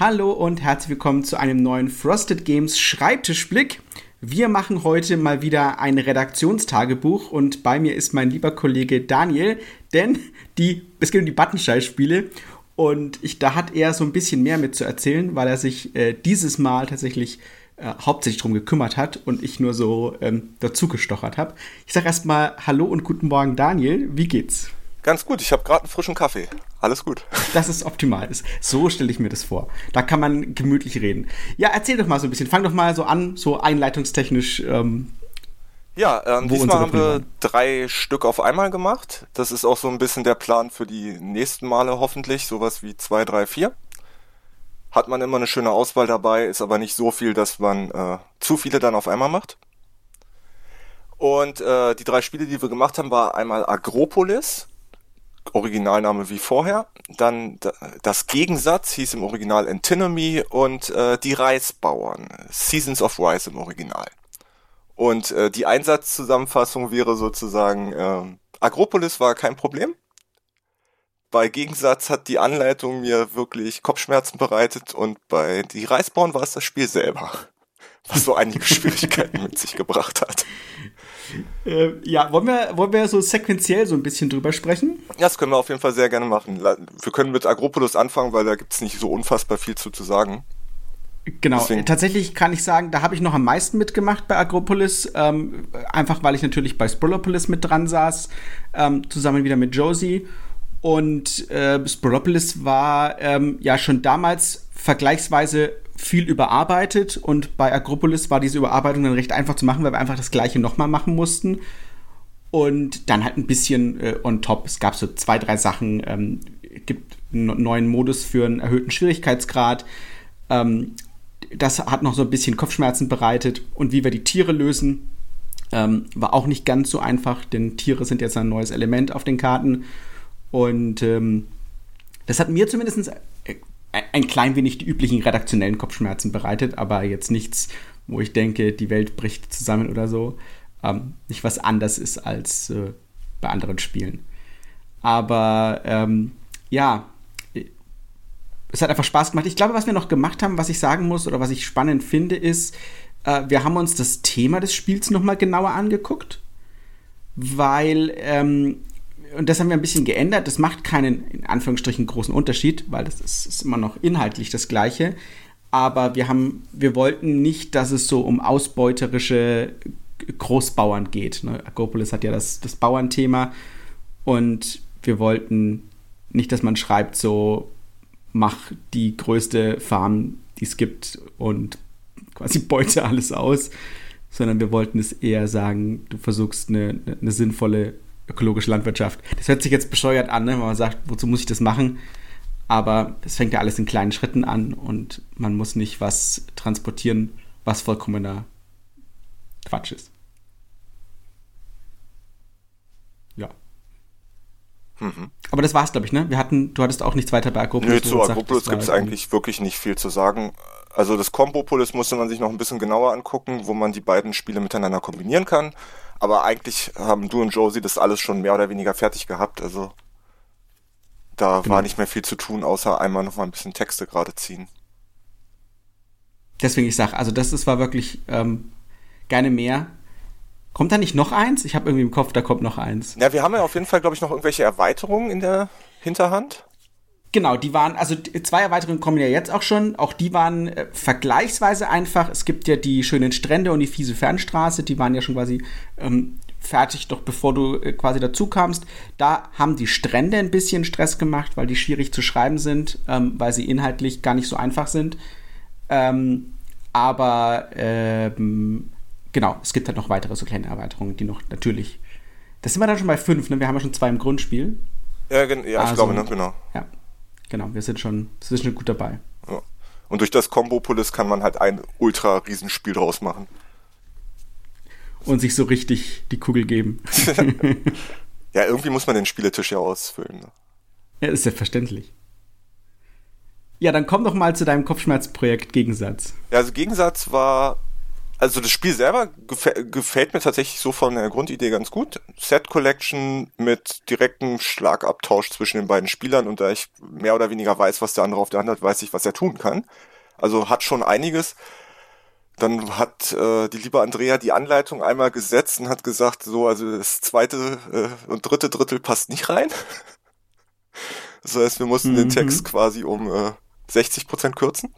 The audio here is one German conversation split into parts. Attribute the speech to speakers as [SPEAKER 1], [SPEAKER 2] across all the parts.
[SPEAKER 1] Hallo und herzlich willkommen zu einem neuen Frosted Games Schreibtischblick. Wir machen heute mal wieder ein Redaktionstagebuch und bei mir ist mein lieber Kollege Daniel, denn die, es geht um die Buttonschei-Spiele und ich, da hat er so ein bisschen mehr mit zu erzählen, weil er sich äh, dieses Mal tatsächlich äh, hauptsächlich darum gekümmert hat und ich nur so ähm, dazugestochert habe. Ich sage erstmal Hallo und guten Morgen Daniel, wie geht's?
[SPEAKER 2] Ganz gut, ich habe gerade einen frischen Kaffee. Alles gut.
[SPEAKER 1] Das ist optimal. So stelle ich mir das vor. Da kann man gemütlich reden. Ja, erzähl doch mal so ein bisschen. Fang doch mal so an, so einleitungstechnisch. Ähm,
[SPEAKER 2] ja, ähm, diesmal haben wir drei Stück auf einmal gemacht. Das ist auch so ein bisschen der Plan für die nächsten Male hoffentlich. Sowas wie zwei, drei, vier. Hat man immer eine schöne Auswahl dabei, ist aber nicht so viel, dass man äh, zu viele dann auf einmal macht. Und äh, die drei Spiele, die wir gemacht haben, war einmal Agropolis Originalname wie vorher. Dann das Gegensatz hieß im Original Antinomy und äh, die Reisbauern, Seasons of Rice im Original. Und äh, die Einsatzzusammenfassung wäre sozusagen, äh, Agropolis war kein Problem. Bei Gegensatz hat die Anleitung mir wirklich Kopfschmerzen bereitet und bei die Reisbauern war es das Spiel selber, was so einige Schwierigkeiten mit sich gebracht hat.
[SPEAKER 1] Äh, ja, wollen wir, wollen wir so sequenziell so ein bisschen drüber sprechen?
[SPEAKER 2] Ja, das können wir auf jeden Fall sehr gerne machen. Wir können mit Agropolis anfangen, weil da gibt es nicht so unfassbar viel zu, zu sagen.
[SPEAKER 1] Genau, Deswegen. tatsächlich kann ich sagen, da habe ich noch am meisten mitgemacht bei Agropolis, ähm, einfach weil ich natürlich bei Sprolopolis mit dran saß, ähm, zusammen wieder mit Josie. Und äh, Sprolopolis war ähm, ja schon damals vergleichsweise viel überarbeitet und bei Agropolis war diese Überarbeitung dann recht einfach zu machen, weil wir einfach das gleiche nochmal machen mussten. Und dann halt ein bisschen äh, on top. Es gab so zwei, drei Sachen. Ähm, gibt einen neuen Modus für einen erhöhten Schwierigkeitsgrad. Ähm, das hat noch so ein bisschen Kopfschmerzen bereitet. Und wie wir die Tiere lösen, ähm, war auch nicht ganz so einfach, denn Tiere sind jetzt ein neues Element auf den Karten. Und ähm, das hat mir zumindest ein klein wenig die üblichen redaktionellen Kopfschmerzen bereitet, aber jetzt nichts, wo ich denke, die Welt bricht zusammen oder so. Ähm, nicht was anders ist als äh, bei anderen Spielen. Aber ähm, ja, es hat einfach Spaß gemacht. Ich glaube, was wir noch gemacht haben, was ich sagen muss oder was ich spannend finde, ist, äh, wir haben uns das Thema des Spiels nochmal genauer angeguckt, weil ähm, und das haben wir ein bisschen geändert. Das macht keinen, in Anführungsstrichen, großen Unterschied, weil das ist, ist immer noch inhaltlich das Gleiche. Aber wir haben, wir wollten nicht, dass es so um ausbeuterische Großbauern geht. Ne? Agropolis hat ja das, das Bauernthema und wir wollten nicht, dass man schreibt, so mach die größte Farm, die es gibt und quasi beute alles aus, sondern wir wollten es eher sagen, du versuchst eine, eine sinnvolle ökologische Landwirtschaft. Das hört sich jetzt bescheuert an, ne? wenn man sagt, wozu muss ich das machen? Aber es fängt ja alles in kleinen Schritten an und man muss nicht was transportieren, was vollkommener Quatsch ist. Ja. Mhm. Aber das war's, glaube ich, ne? Wir hatten, du hattest auch nichts weiter bei
[SPEAKER 2] Agropolis. Nee, zu Agropolis gibt es eigentlich wirklich nicht viel zu sagen. Also das Combopolis musste man sich noch ein bisschen genauer angucken, wo man die beiden Spiele miteinander kombinieren kann. Aber eigentlich haben du und Josie das alles schon mehr oder weniger fertig gehabt. Also da genau. war nicht mehr viel zu tun, außer einmal noch mal ein bisschen Texte gerade ziehen.
[SPEAKER 1] Deswegen ich sag, also das ist, war wirklich ähm, gerne mehr. Kommt da nicht noch eins? Ich habe irgendwie im Kopf, da kommt noch eins.
[SPEAKER 2] Ja, wir haben ja auf jeden Fall, glaube ich, noch irgendwelche Erweiterungen in der Hinterhand.
[SPEAKER 1] Genau, die waren, also zwei Erweiterungen kommen ja jetzt auch schon. Auch die waren äh, vergleichsweise einfach. Es gibt ja die schönen Strände und die fiese Fernstraße, die waren ja schon quasi ähm, fertig, doch bevor du äh, quasi dazu kamst. Da haben die Strände ein bisschen Stress gemacht, weil die schwierig zu schreiben sind, ähm, weil sie inhaltlich gar nicht so einfach sind. Ähm, aber ähm, genau, es gibt halt noch weitere so kleine Erweiterungen, die noch natürlich. Das sind wir dann schon bei fünf, ne? Wir haben ja schon zwei im Grundspiel.
[SPEAKER 2] Ja, ja ich also, glaube, ne? genau.
[SPEAKER 1] Ja. Genau, wir sind schon, sind schon gut dabei.
[SPEAKER 2] Ja. Und durch das Combo-Polis kann man halt ein ultra-Riesenspiel draus machen.
[SPEAKER 1] Und sich so richtig die Kugel geben.
[SPEAKER 2] ja, irgendwie muss man den Spieletisch ja ausfüllen. Ne?
[SPEAKER 1] Ja, ist selbstverständlich. Ja, dann komm doch mal zu deinem Kopfschmerzprojekt Gegensatz.
[SPEAKER 2] Ja, also Gegensatz war also das Spiel selber gefällt, gefällt mir tatsächlich so von der Grundidee ganz gut. Set Collection mit direktem Schlagabtausch zwischen den beiden Spielern und da ich mehr oder weniger weiß, was der andere auf der Hand hat, weiß ich, was er tun kann. Also hat schon einiges. Dann hat äh, die liebe Andrea die Anleitung einmal gesetzt und hat gesagt, so, also das zweite äh, und dritte Drittel passt nicht rein. Das heißt, wir mussten mhm. den Text quasi um äh, 60 Prozent kürzen.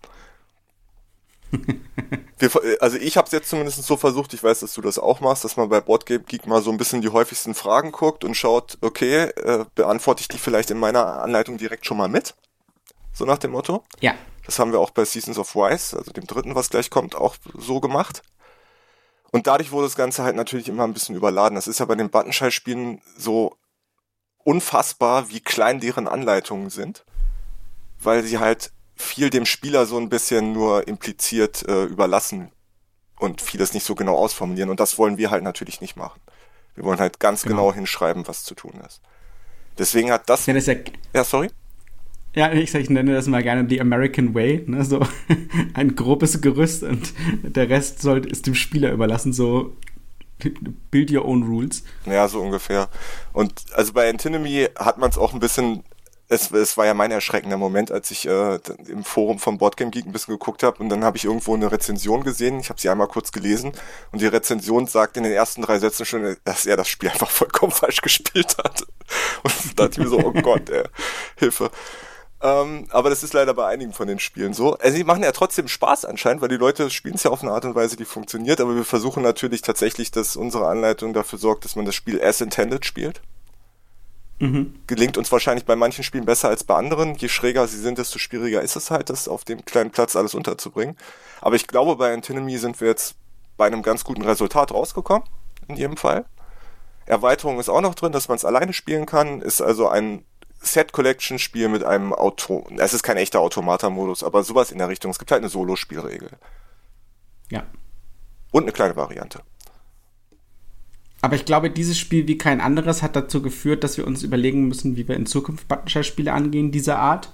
[SPEAKER 2] wir, also ich habe es jetzt zumindest so versucht, ich weiß, dass du das auch machst, dass man bei Boardgame Geek mal so ein bisschen die häufigsten Fragen guckt und schaut, okay, äh, beantworte ich die vielleicht in meiner Anleitung direkt schon mal mit? So nach dem Motto.
[SPEAKER 1] Ja.
[SPEAKER 2] Das haben wir auch bei Seasons of Wise, also dem dritten, was gleich kommt, auch so gemacht. Und dadurch wurde das Ganze halt natürlich immer ein bisschen überladen. Das ist ja bei den Buttonschei-Spielen so unfassbar, wie klein deren Anleitungen sind, weil sie halt viel dem Spieler so ein bisschen nur impliziert äh, überlassen und vieles nicht so genau ausformulieren. Und das wollen wir halt natürlich nicht machen. Wir wollen halt ganz genau, genau hinschreiben, was zu tun ist. Deswegen hat das.
[SPEAKER 1] Ja, das ja,
[SPEAKER 2] ja sorry.
[SPEAKER 1] Ja, ich, ich nenne das mal gerne The American Way, ne? so ein grobes Gerüst und der Rest soll, ist dem Spieler überlassen, so build your own rules.
[SPEAKER 2] Ja, so ungefähr. Und also bei Antinomy hat man es auch ein bisschen es, es war ja mein erschreckender Moment, als ich äh, im Forum vom Boardgame Geek ein bisschen geguckt habe und dann habe ich irgendwo eine Rezension gesehen. Ich habe sie einmal kurz gelesen und die Rezension sagt in den ersten drei Sätzen schon, dass er das Spiel einfach vollkommen falsch gespielt hat. Und da dachte ich mir so, oh Gott, ey, Hilfe. Ähm, aber das ist leider bei einigen von den Spielen so. Also die machen ja trotzdem Spaß anscheinend, weil die Leute spielen es ja auf eine Art und Weise, die funktioniert. Aber wir versuchen natürlich tatsächlich, dass unsere Anleitung dafür sorgt, dass man das Spiel as intended spielt. Mhm. Gelingt uns wahrscheinlich bei manchen Spielen besser als bei anderen. Je schräger sie sind, desto schwieriger ist es halt, das auf dem kleinen Platz alles unterzubringen. Aber ich glaube, bei Antinomy sind wir jetzt bei einem ganz guten Resultat rausgekommen. In jedem Fall. Erweiterung ist auch noch drin, dass man es alleine spielen kann. Ist also ein Set-Collection-Spiel mit einem Auto. Es ist kein echter Automata-Modus, aber sowas in der Richtung. Es gibt halt eine Solo-Spielregel.
[SPEAKER 1] Ja.
[SPEAKER 2] Und eine kleine Variante.
[SPEAKER 1] Aber ich glaube, dieses Spiel wie kein anderes hat dazu geführt, dass wir uns überlegen müssen, wie wir in Zukunft Buttonshare-Spiele angehen, dieser Art.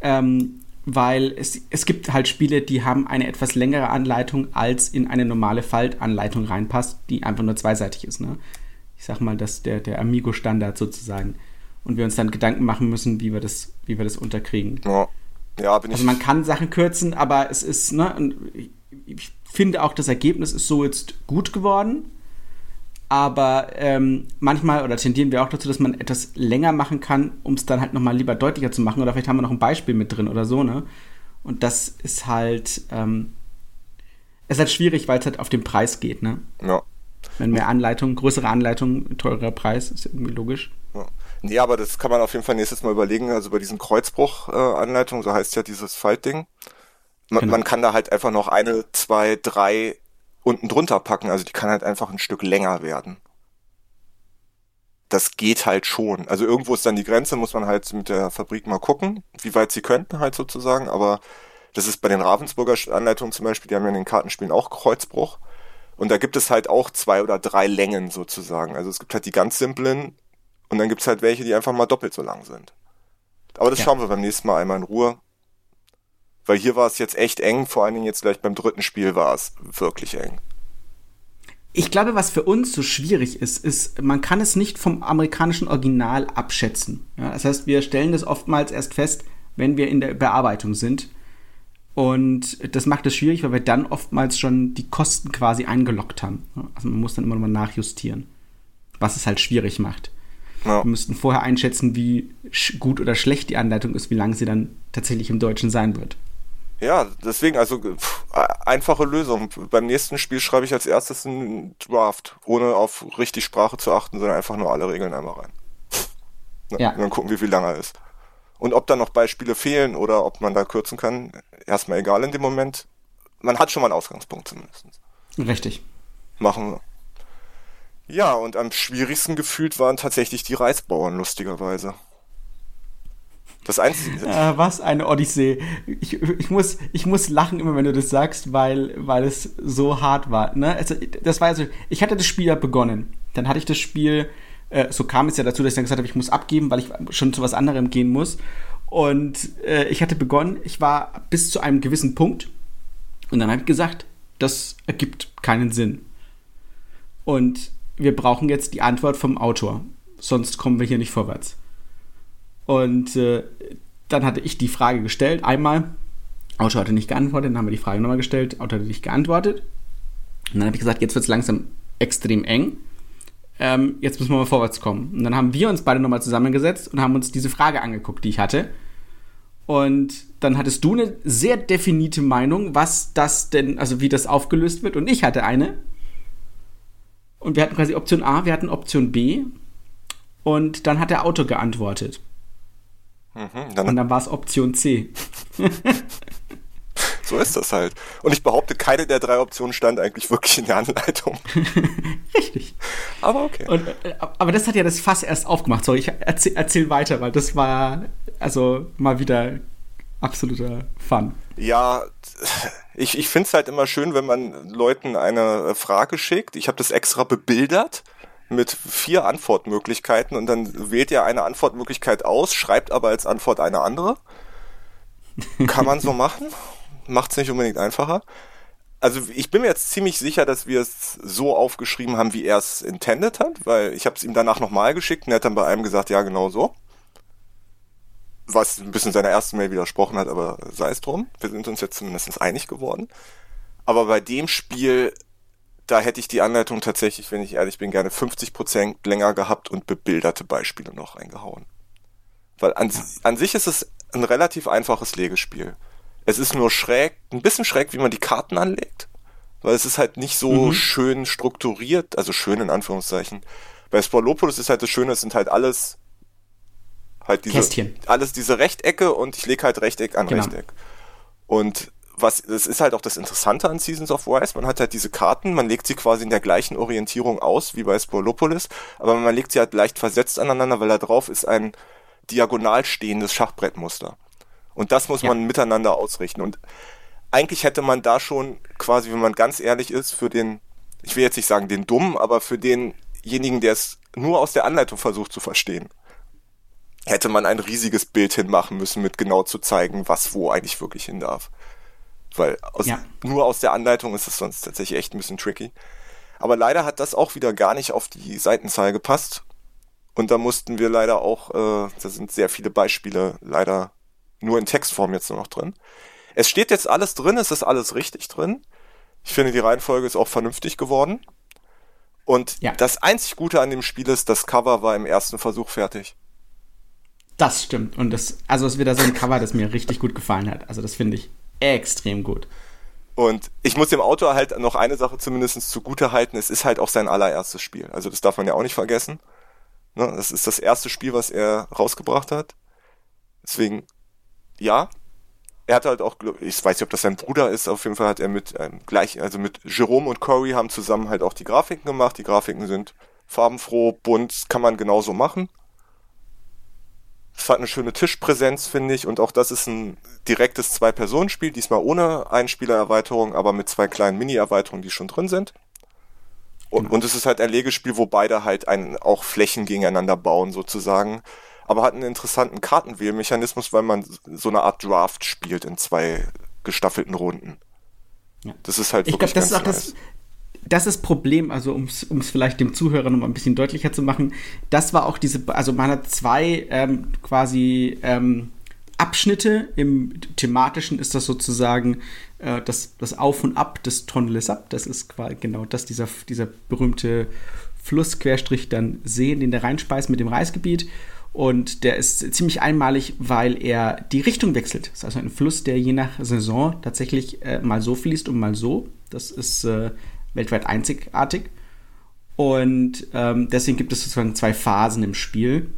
[SPEAKER 1] Ähm, weil es, es gibt halt Spiele, die haben eine etwas längere Anleitung, als in eine normale Faltanleitung reinpasst, die einfach nur zweiseitig ist. Ne? Ich sag mal, das der, der Amigo-Standard sozusagen. Und wir uns dann Gedanken machen müssen, wie wir das, wie wir das unterkriegen.
[SPEAKER 2] Ja. Ja, bin
[SPEAKER 1] also man kann Sachen kürzen, aber es ist, ne, ich finde auch, das Ergebnis ist so jetzt gut geworden aber ähm, manchmal oder tendieren wir auch dazu, dass man etwas länger machen kann, um es dann halt nochmal lieber deutlicher zu machen. Oder vielleicht haben wir noch ein Beispiel mit drin oder so, ne? Und das ist halt, ähm, ist halt schwierig, weil es halt auf den Preis geht, ne?
[SPEAKER 2] Ja.
[SPEAKER 1] Wenn mehr Anleitung, größere Anleitung, teurer Preis, ist irgendwie logisch.
[SPEAKER 2] Ja. Nee, aber das kann man auf jeden Fall nächstes Mal überlegen. Also bei diesen Kreuzbruch-Anleitungen, äh, so heißt ja dieses Faltding. Man, genau. man kann da halt einfach noch eine, zwei, drei unten drunter packen. Also die kann halt einfach ein Stück länger werden. Das geht halt schon. Also irgendwo ist dann die Grenze, muss man halt mit der Fabrik mal gucken, wie weit sie könnten halt sozusagen. Aber das ist bei den Ravensburger Anleitungen zum Beispiel, die haben ja in den Kartenspielen auch Kreuzbruch. Und da gibt es halt auch zwei oder drei Längen sozusagen. Also es gibt halt die ganz simplen und dann gibt es halt welche, die einfach mal doppelt so lang sind. Aber das ja. schauen wir beim nächsten Mal einmal in Ruhe. Weil hier war es jetzt echt eng, vor allen Dingen jetzt gleich beim dritten Spiel war es wirklich eng.
[SPEAKER 1] Ich glaube, was für uns so schwierig ist, ist, man kann es nicht vom amerikanischen Original abschätzen. Ja, das heißt, wir stellen das oftmals erst fest, wenn wir in der Bearbeitung sind. Und das macht es schwierig, weil wir dann oftmals schon die Kosten quasi eingeloggt haben. Also man muss dann immer noch mal nachjustieren, was es halt schwierig macht. Ja. Wir müssten vorher einschätzen, wie gut oder schlecht die Anleitung ist, wie lange sie dann tatsächlich im Deutschen sein wird.
[SPEAKER 2] Ja, deswegen, also pff, einfache Lösung. Beim nächsten Spiel schreibe ich als erstes einen Draft, ohne auf richtig Sprache zu achten, sondern einfach nur alle Regeln einmal rein. ja. Und dann gucken, wie viel lange er ist. Und ob da noch Beispiele fehlen oder ob man da kürzen kann, erstmal egal in dem Moment. Man hat schon mal einen Ausgangspunkt zumindest.
[SPEAKER 1] Richtig.
[SPEAKER 2] Machen wir. Ja, und am schwierigsten gefühlt waren tatsächlich die Reisbauern, lustigerweise. Das Einzige.
[SPEAKER 1] Äh, was eine Odyssee. Ich, ich, muss, ich muss lachen immer, wenn du das sagst, weil, weil es so hart war. Ne? Also, das war also, ich hatte das Spiel ja begonnen. Dann hatte ich das Spiel, äh, so kam es ja dazu, dass ich dann gesagt habe, ich muss abgeben, weil ich schon zu was anderem gehen muss. Und äh, ich hatte begonnen, ich war bis zu einem gewissen Punkt. Und dann habe ich gesagt, das ergibt keinen Sinn. Und wir brauchen jetzt die Antwort vom Autor, sonst kommen wir hier nicht vorwärts. Und äh, dann hatte ich die Frage gestellt, einmal, Autor hatte nicht geantwortet, dann haben wir die Frage nochmal gestellt, Autor hatte nicht geantwortet. Und dann habe ich gesagt, jetzt wird es langsam extrem eng. Ähm, jetzt müssen wir mal vorwärts kommen. Und dann haben wir uns beide nochmal zusammengesetzt und haben uns diese Frage angeguckt, die ich hatte. Und dann hattest du eine sehr definierte Meinung, was das denn, also wie das aufgelöst wird. Und ich hatte eine. Und wir hatten quasi Option A, wir hatten Option B. Und dann hat der Autor geantwortet. Mhm, dann und dann war es Option C.
[SPEAKER 2] so ist das halt. Und ich behaupte, keine der drei Optionen stand eigentlich wirklich in der Anleitung.
[SPEAKER 1] Richtig. Aber okay. Und, äh, aber das hat ja das Fass erst aufgemacht. Sorry, ich erzähl, erzähl weiter, weil das war also mal wieder absoluter Fun.
[SPEAKER 2] Ja, ich, ich finde es halt immer schön, wenn man Leuten eine Frage schickt. Ich habe das extra bebildert mit vier Antwortmöglichkeiten und dann wählt ihr eine Antwortmöglichkeit aus, schreibt aber als Antwort eine andere. Kann man so machen. Macht es nicht unbedingt einfacher. Also ich bin mir jetzt ziemlich sicher, dass wir es so aufgeschrieben haben, wie er es intended hat, weil ich habe es ihm danach nochmal geschickt und er hat dann bei einem gesagt, ja genau so. Was ein bisschen seiner ersten Mail widersprochen hat, aber sei es drum. Wir sind uns jetzt zumindest einig geworden. Aber bei dem Spiel da hätte ich die Anleitung tatsächlich, wenn ich ehrlich bin, gerne 50% länger gehabt und bebilderte Beispiele noch reingehauen. Weil an, an sich ist es ein relativ einfaches Legespiel. Es ist nur schräg, ein bisschen schräg, wie man die Karten anlegt. Weil es ist halt nicht so mhm. schön strukturiert, also schön in Anführungszeichen. Bei Spolopolis ist halt das Schöne, es sind halt alles halt diese, Kästchen. alles diese Rechtecke und ich lege halt Rechteck an genau. Rechteck. Und was, das ist halt auch das Interessante an Seasons of Wise. Man hat halt diese Karten, man legt sie quasi in der gleichen Orientierung aus wie bei Spolopolis, aber man legt sie halt leicht versetzt aneinander, weil da drauf ist ein diagonal stehendes Schachbrettmuster. Und das muss ja. man miteinander ausrichten. Und eigentlich hätte man da schon quasi, wenn man ganz ehrlich ist, für den, ich will jetzt nicht sagen den Dummen, aber für denjenigen, der es nur aus der Anleitung versucht zu verstehen, hätte man ein riesiges Bild hinmachen müssen, mit genau zu zeigen, was wo eigentlich wirklich hin darf. Weil aus, ja. nur aus der Anleitung ist es sonst tatsächlich echt ein bisschen tricky. Aber leider hat das auch wieder gar nicht auf die Seitenzahl gepasst. Und da mussten wir leider auch, äh, da sind sehr viele Beispiele leider nur in Textform jetzt nur noch drin. Es steht jetzt alles drin, es ist alles richtig drin. Ich finde, die Reihenfolge ist auch vernünftig geworden. Und ja. das einzig Gute an dem Spiel ist, das Cover war im ersten Versuch fertig.
[SPEAKER 1] Das stimmt. Und das, also es ist wieder so ein Cover, das mir richtig gut gefallen hat. Also das finde ich extrem gut.
[SPEAKER 2] Und ich muss dem Autor halt noch eine Sache zumindest zugute halten, es ist halt auch sein allererstes Spiel. Also das darf man ja auch nicht vergessen. Ne? Das ist das erste Spiel, was er rausgebracht hat. Deswegen, ja, er hat halt auch, ich weiß nicht, ob das sein Bruder ist, auf jeden Fall hat er mit ähm, gleich, also mit Jerome und Corey haben zusammen halt auch die Grafiken gemacht. Die Grafiken sind farbenfroh, bunt, kann man genauso machen. Es hat eine schöne Tischpräsenz, finde ich, und auch das ist ein direktes Zwei-Personen-Spiel, diesmal ohne Einspielererweiterung, aber mit zwei kleinen Mini-Erweiterungen, die schon drin sind. Und, genau. und es ist halt ein Legespiel, wo beide halt ein, auch Flächen gegeneinander bauen, sozusagen. Aber hat einen interessanten Kartenwählmechanismus, weil man so eine Art Draft spielt in zwei gestaffelten Runden. Ja. Das ist halt wirklich ich glaub, das ganz ist auch nice. das,
[SPEAKER 1] das ist Problem, also um es vielleicht dem Zuhörer noch mal ein bisschen deutlicher zu machen, das war auch diese, also man hat zwei ähm, quasi ähm, Abschnitte. Im thematischen ist das sozusagen äh, das, das Auf und Ab des Tonles Up. Das ist quasi genau das, dieser, dieser berühmte Flussquerstrich dann See, den der reinspeist mit dem Reisgebiet. Und der ist ziemlich einmalig, weil er die Richtung wechselt. Das ist also ein Fluss, der je nach Saison tatsächlich äh, mal so fließt und mal so. Das ist äh, weltweit einzigartig. Und ähm, deswegen gibt es sozusagen zwei Phasen im Spiel.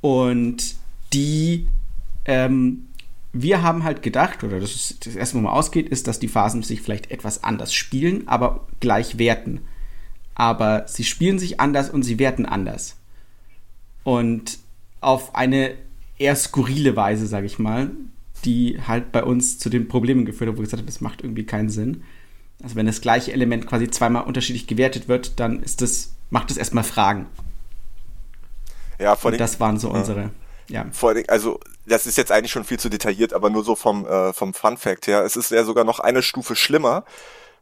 [SPEAKER 1] Und die, ähm, wir haben halt gedacht, oder das, ist, das erste, wo man ausgeht, ist, dass die Phasen sich vielleicht etwas anders spielen, aber gleich werten. Aber sie spielen sich anders und sie werten anders. Und auf eine eher skurrile Weise, sage ich mal, die halt bei uns zu den Problemen geführt hat, wo wir gesagt haben, das macht irgendwie keinen Sinn. Also wenn das gleiche Element quasi zweimal unterschiedlich gewertet wird, dann ist das, macht es erstmal Fragen.
[SPEAKER 2] Ja, vor
[SPEAKER 1] allem. Das waren so unsere.
[SPEAKER 2] Ja. Vor allem, also das ist jetzt eigentlich schon viel zu detailliert, aber nur so vom, äh, vom Fun Fact her. Es ist ja sogar noch eine Stufe schlimmer.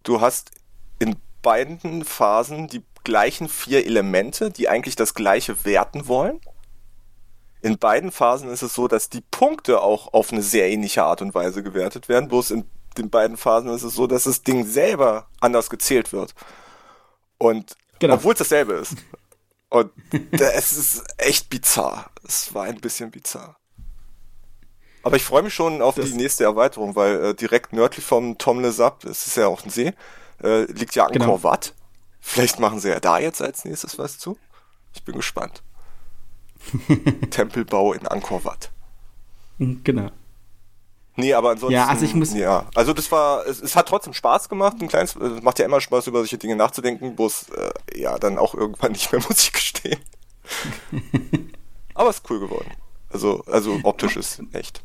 [SPEAKER 2] du hast in beiden Phasen die gleichen vier Elemente, die eigentlich das gleiche werten wollen. In beiden Phasen ist es so, dass die Punkte auch auf eine sehr ähnliche Art und Weise gewertet werden. Bloß in den beiden Phasen ist es so, dass das Ding selber anders gezählt wird. Und genau. obwohl es dasselbe ist. Und es ist echt bizarr. Es war ein bisschen bizarr. Aber ich freue mich schon auf das die nächste Erweiterung, weil äh, direkt nördlich vom Tomle Sap, es ist ja auch ein See, äh, liegt ja Angkor genau. Wat. Vielleicht machen sie ja da jetzt als nächstes was zu. Ich bin gespannt. Tempelbau in Angkor Wat.
[SPEAKER 1] Genau.
[SPEAKER 2] Nee, aber ansonsten.
[SPEAKER 1] Ja, also ich muss.
[SPEAKER 2] Ja, also das war, es, es hat trotzdem Spaß gemacht. Ein kleines, es macht ja immer Spaß, über solche Dinge nachzudenken, bloß, äh, ja, dann auch irgendwann nicht mehr, muss ich gestehen. aber es ist cool geworden. Also, also optisch ist echt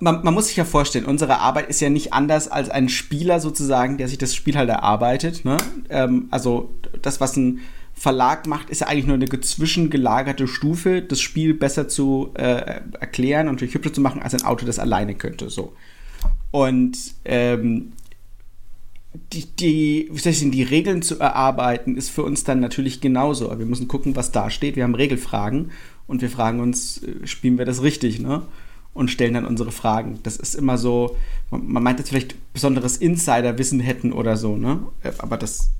[SPEAKER 1] man, man, muss sich ja vorstellen, unsere Arbeit ist ja nicht anders als ein Spieler sozusagen, der sich das Spiel halt erarbeitet. Ne? Ähm, also das, was ein Verlag macht, ist ja eigentlich nur eine zwischengelagerte Stufe, das Spiel besser zu äh, erklären und hübscher zu machen, als ein Auto das alleine könnte. So. Und ähm, die, die, sagen, die Regeln zu erarbeiten, ist für uns dann natürlich genauso. Wir müssen gucken, was da steht. Wir haben Regelfragen und wir fragen uns, äh, spielen wir das richtig, ne? und stellen dann unsere Fragen. Das ist immer so, man meint jetzt vielleicht besonderes Insiderwissen hätten oder so, ne? Äh, aber das,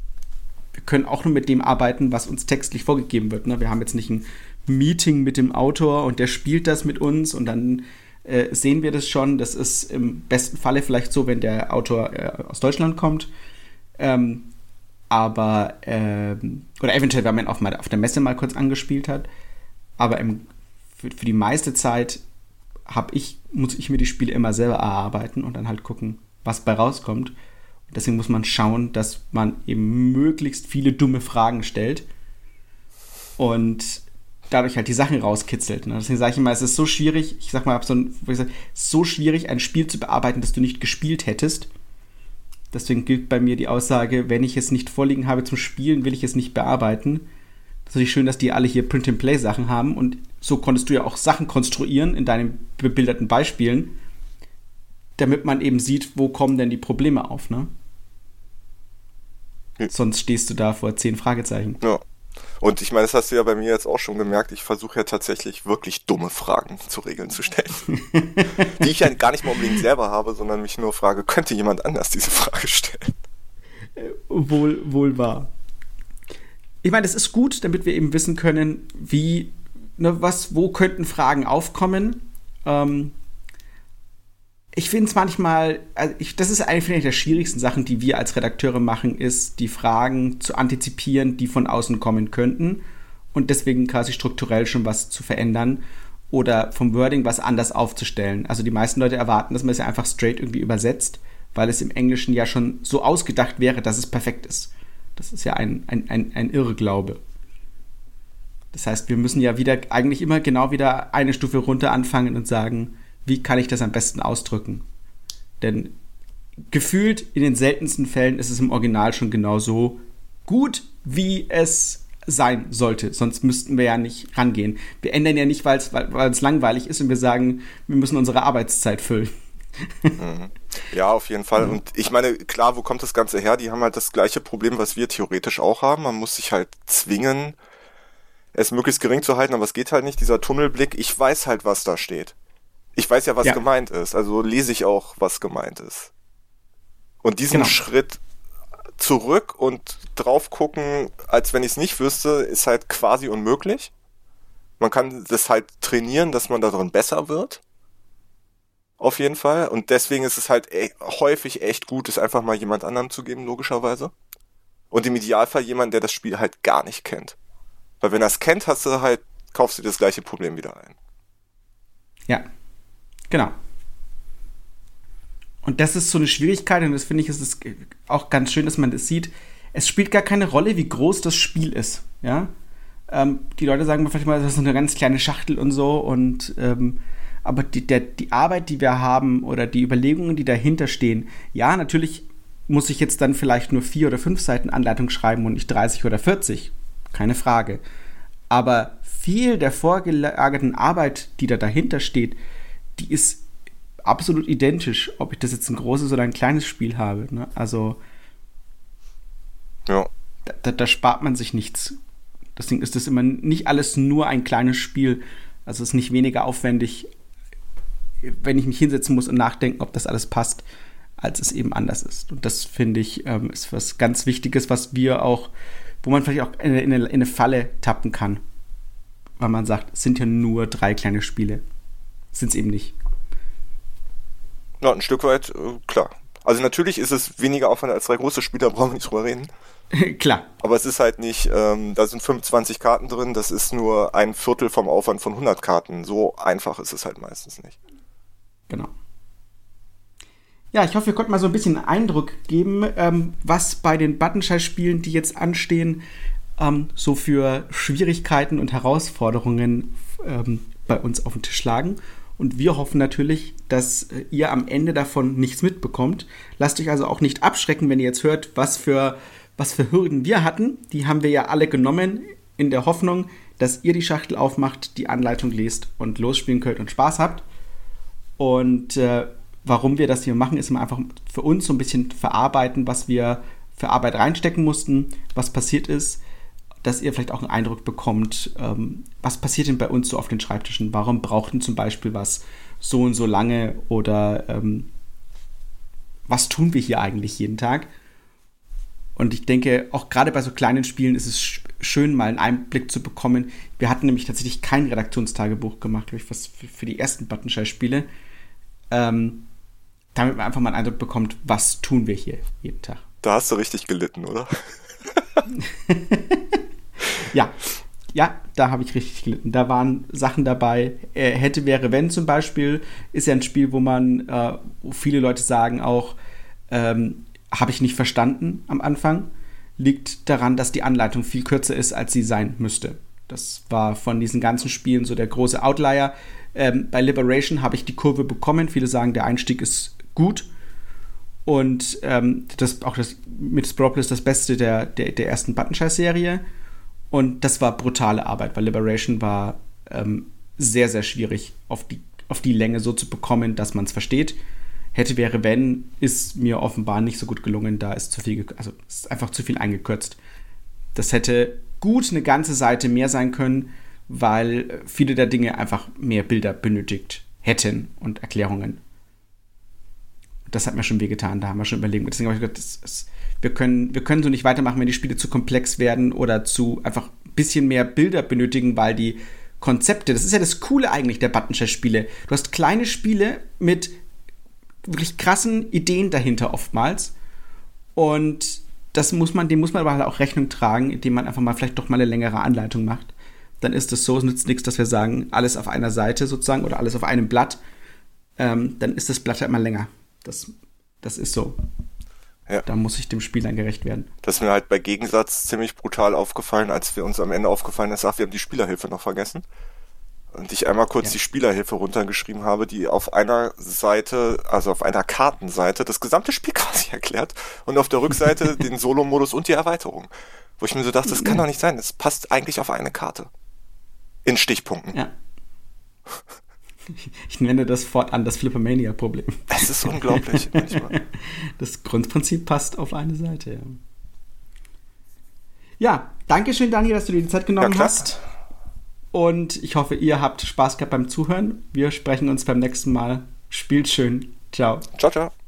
[SPEAKER 1] können auch nur mit dem arbeiten, was uns textlich vorgegeben wird. Ne? Wir haben jetzt nicht ein Meeting mit dem Autor und der spielt das mit uns und dann äh, sehen wir das schon. Das ist im besten Falle vielleicht so, wenn der Autor äh, aus Deutschland kommt. Ähm, aber, ähm, oder eventuell, wenn man auf, auf der Messe mal kurz angespielt hat. Aber im, für, für die meiste Zeit ich, muss ich mir die Spiele immer selber erarbeiten und dann halt gucken, was bei rauskommt. Deswegen muss man schauen, dass man eben möglichst viele dumme Fragen stellt und dadurch halt die Sachen rauskitzelt. Ne? Deswegen sage ich immer, es ist so schwierig, ich sag mal, so, ein, sag, so schwierig, ein Spiel zu bearbeiten, das du nicht gespielt hättest. Deswegen gilt bei mir die Aussage, wenn ich es nicht vorliegen habe zum Spielen, will ich es nicht bearbeiten. Das ist natürlich schön, dass die alle hier Print-and-Play-Sachen haben und so konntest du ja auch Sachen konstruieren in deinen bebilderten Beispielen, damit man eben sieht, wo kommen denn die Probleme auf, ne? Sonst stehst du da vor zehn Fragezeichen.
[SPEAKER 2] Ja. Und ich meine, das hast du ja bei mir jetzt auch schon gemerkt, ich versuche ja tatsächlich wirklich dumme Fragen zu Regeln zu stellen. die ich ja gar nicht mal unbedingt selber habe, sondern mich nur frage, könnte jemand anders diese Frage stellen?
[SPEAKER 1] Äh, wohl, wohl wahr. Ich meine, das ist gut, damit wir eben wissen können, wie ne, was, wo könnten Fragen aufkommen? Ähm, ich finde es manchmal, also ich, das ist eine der schwierigsten Sachen, die wir als Redakteure machen, ist, die Fragen zu antizipieren, die von außen kommen könnten und deswegen quasi strukturell schon was zu verändern oder vom Wording was anders aufzustellen. Also die meisten Leute erwarten, dass man es ja einfach straight irgendwie übersetzt, weil es im Englischen ja schon so ausgedacht wäre, dass es perfekt ist. Das ist ja ein, ein, ein, ein Irrglaube. Das heißt, wir müssen ja wieder eigentlich immer genau wieder eine Stufe runter anfangen und sagen, wie kann ich das am besten ausdrücken? Denn gefühlt in den seltensten Fällen ist es im Original schon genauso gut, wie es sein sollte. Sonst müssten wir ja nicht rangehen. Wir ändern ja nicht, weil es langweilig ist und wir sagen, wir müssen unsere Arbeitszeit füllen.
[SPEAKER 2] Mhm. Ja, auf jeden Fall. Und ich meine, klar, wo kommt das Ganze her? Die haben halt das gleiche Problem, was wir theoretisch auch haben. Man muss sich halt zwingen, es möglichst gering zu halten, aber es geht halt nicht, dieser Tunnelblick, ich weiß halt, was da steht. Ich weiß ja, was ja. gemeint ist, also lese ich auch, was gemeint ist. Und diesen genau. Schritt zurück und drauf gucken, als wenn ich es nicht wüsste, ist halt quasi unmöglich. Man kann das halt trainieren, dass man darin besser wird. Auf jeden Fall. Und deswegen ist es halt e häufig echt gut, es einfach mal jemand anderem zu geben, logischerweise. Und im Idealfall jemand, der das Spiel halt gar nicht kennt. Weil wenn er es kennt, hast du halt, kaufst du dir das gleiche Problem wieder ein.
[SPEAKER 1] Ja, genau. Und das ist so eine Schwierigkeit und das finde ich, ist es auch ganz schön, dass man das sieht. Es spielt gar keine Rolle, wie groß das Spiel ist. Ja, ähm, die Leute sagen vielleicht mal, das ist eine ganz kleine Schachtel und so und ähm, aber die, der, die Arbeit, die wir haben oder die Überlegungen, die dahinter stehen, ja, natürlich muss ich jetzt dann vielleicht nur vier oder fünf Seiten Anleitung schreiben und nicht 30 oder 40 keine Frage. Aber viel der vorgelagerten Arbeit, die da dahinter steht, die ist absolut identisch, ob ich das jetzt ein großes oder ein kleines Spiel habe. Ne? Also
[SPEAKER 2] Ja.
[SPEAKER 1] Da, da, spart man sich nichts. Deswegen ist das immer nicht alles nur ein kleines Spiel. Also es ist nicht weniger aufwendig, wenn ich mich hinsetzen muss und nachdenken, ob das alles passt, als es eben anders ist. Und das finde ich ähm, ist was ganz Wichtiges, was wir auch, wo man vielleicht auch in, in, in eine Falle tappen kann. Weil man sagt, es sind ja nur drei kleine Spiele. Sind es eben nicht.
[SPEAKER 2] Ja, ein Stück weit, äh, klar. Also natürlich ist es weniger Aufwand als drei große Spiele, da brauchen wir nicht drüber reden.
[SPEAKER 1] Klar.
[SPEAKER 2] Aber es ist halt nicht, ähm, da sind 25 Karten drin, das ist nur ein Viertel vom Aufwand von 100 Karten. So einfach ist es halt meistens nicht.
[SPEAKER 1] Genau. Ja, ich hoffe, wir konnten mal so ein bisschen Eindruck geben, ähm, was bei den Buttonschei-Spielen, die jetzt anstehen, ähm, so für Schwierigkeiten und Herausforderungen ähm, bei uns auf den Tisch lagen. Und wir hoffen natürlich, dass äh, ihr am Ende davon nichts mitbekommt. Lasst euch also auch nicht abschrecken, wenn ihr jetzt hört, was für, was für Hürden wir hatten. Die haben wir ja alle genommen, in der Hoffnung, dass ihr die Schachtel aufmacht, die Anleitung lest und losspielen könnt und Spaß habt. Und äh, warum wir das hier machen, ist einfach für uns so ein bisschen verarbeiten, was wir für Arbeit reinstecken mussten, was passiert ist, dass ihr vielleicht auch einen Eindruck bekommt, ähm, was passiert denn bei uns so auf den Schreibtischen? Warum braucht denn zum Beispiel was so und so lange oder ähm, was tun wir hier eigentlich jeden Tag? Und ich denke, auch gerade bei so kleinen Spielen ist es schön, mal einen Einblick zu bekommen. Wir hatten nämlich tatsächlich kein Redaktionstagebuch gemacht, glaube ich, was für die ersten Buttonschei-Spiele. Ähm, damit man einfach mal einen Eindruck bekommt, was tun wir hier jeden Tag.
[SPEAKER 2] Da hast du richtig gelitten, oder?
[SPEAKER 1] ja, da habe ich richtig gelitten. Da waren Sachen dabei. Äh, hätte, wäre, wenn zum Beispiel, ist ja ein Spiel, wo man, äh, wo viele Leute sagen auch, ähm, habe ich nicht verstanden am Anfang. Liegt daran, dass die Anleitung viel kürzer ist, als sie sein müsste. Das war von diesen ganzen Spielen so der große Outlier. Ähm, bei Liberation habe ich die Kurve bekommen. Viele sagen, der Einstieg ist gut. Und ähm, das, auch das, mit Sprawless das Beste der, der, der ersten Buttonscheiß-Serie. Und das war brutale Arbeit, weil Liberation war ähm, sehr, sehr schwierig auf die, auf die Länge so zu bekommen, dass man es versteht. Hätte, wäre, wenn, ist mir offenbar nicht so gut gelungen. Da ist zu viel, also ist einfach zu viel eingekürzt. Das hätte gut eine ganze Seite mehr sein können, weil viele der Dinge einfach mehr Bilder benötigt hätten und Erklärungen das hat mir schon wehgetan, da haben wir schon überlegt. Deswegen habe ich gedacht, das, das, wir, können, wir können so nicht weitermachen, wenn die Spiele zu komplex werden oder zu einfach ein bisschen mehr Bilder benötigen, weil die Konzepte, das ist ja das Coole eigentlich der Buttonchess-Spiele. Du hast kleine Spiele mit wirklich krassen Ideen dahinter oftmals. Und das muss man, dem muss man aber halt auch Rechnung tragen, indem man einfach mal vielleicht doch mal eine längere Anleitung macht. Dann ist es so, es nützt nichts, dass wir sagen, alles auf einer Seite sozusagen oder alles auf einem Blatt. Ähm, dann ist das Blatt halt mal länger. Das, das ist so. Ja. Da muss ich dem Spiel dann gerecht werden.
[SPEAKER 2] Das ist mir halt bei Gegensatz ziemlich brutal aufgefallen, als wir uns am Ende aufgefallen ist, ach, wir haben die Spielerhilfe noch vergessen. Und ich einmal kurz ja. die Spielerhilfe runtergeschrieben habe, die auf einer Seite, also auf einer Kartenseite, das gesamte Spiel quasi erklärt und auf der Rückseite den Solo-Modus und die Erweiterung. Wo ich mir so dachte, das kann doch nicht sein, das passt eigentlich auf eine Karte. In Stichpunkten.
[SPEAKER 1] Ja. Ich nenne das fortan das Flippermania-Problem.
[SPEAKER 2] Das ist unglaublich manchmal.
[SPEAKER 1] Das Grundprinzip passt auf eine Seite, ja. Ja, danke schön, Daniel, dass du dir die Zeit genommen ja, hast. Und ich hoffe, ihr habt Spaß gehabt beim Zuhören. Wir sprechen uns beim nächsten Mal. Spielt schön. Ciao.
[SPEAKER 2] Ciao, ciao.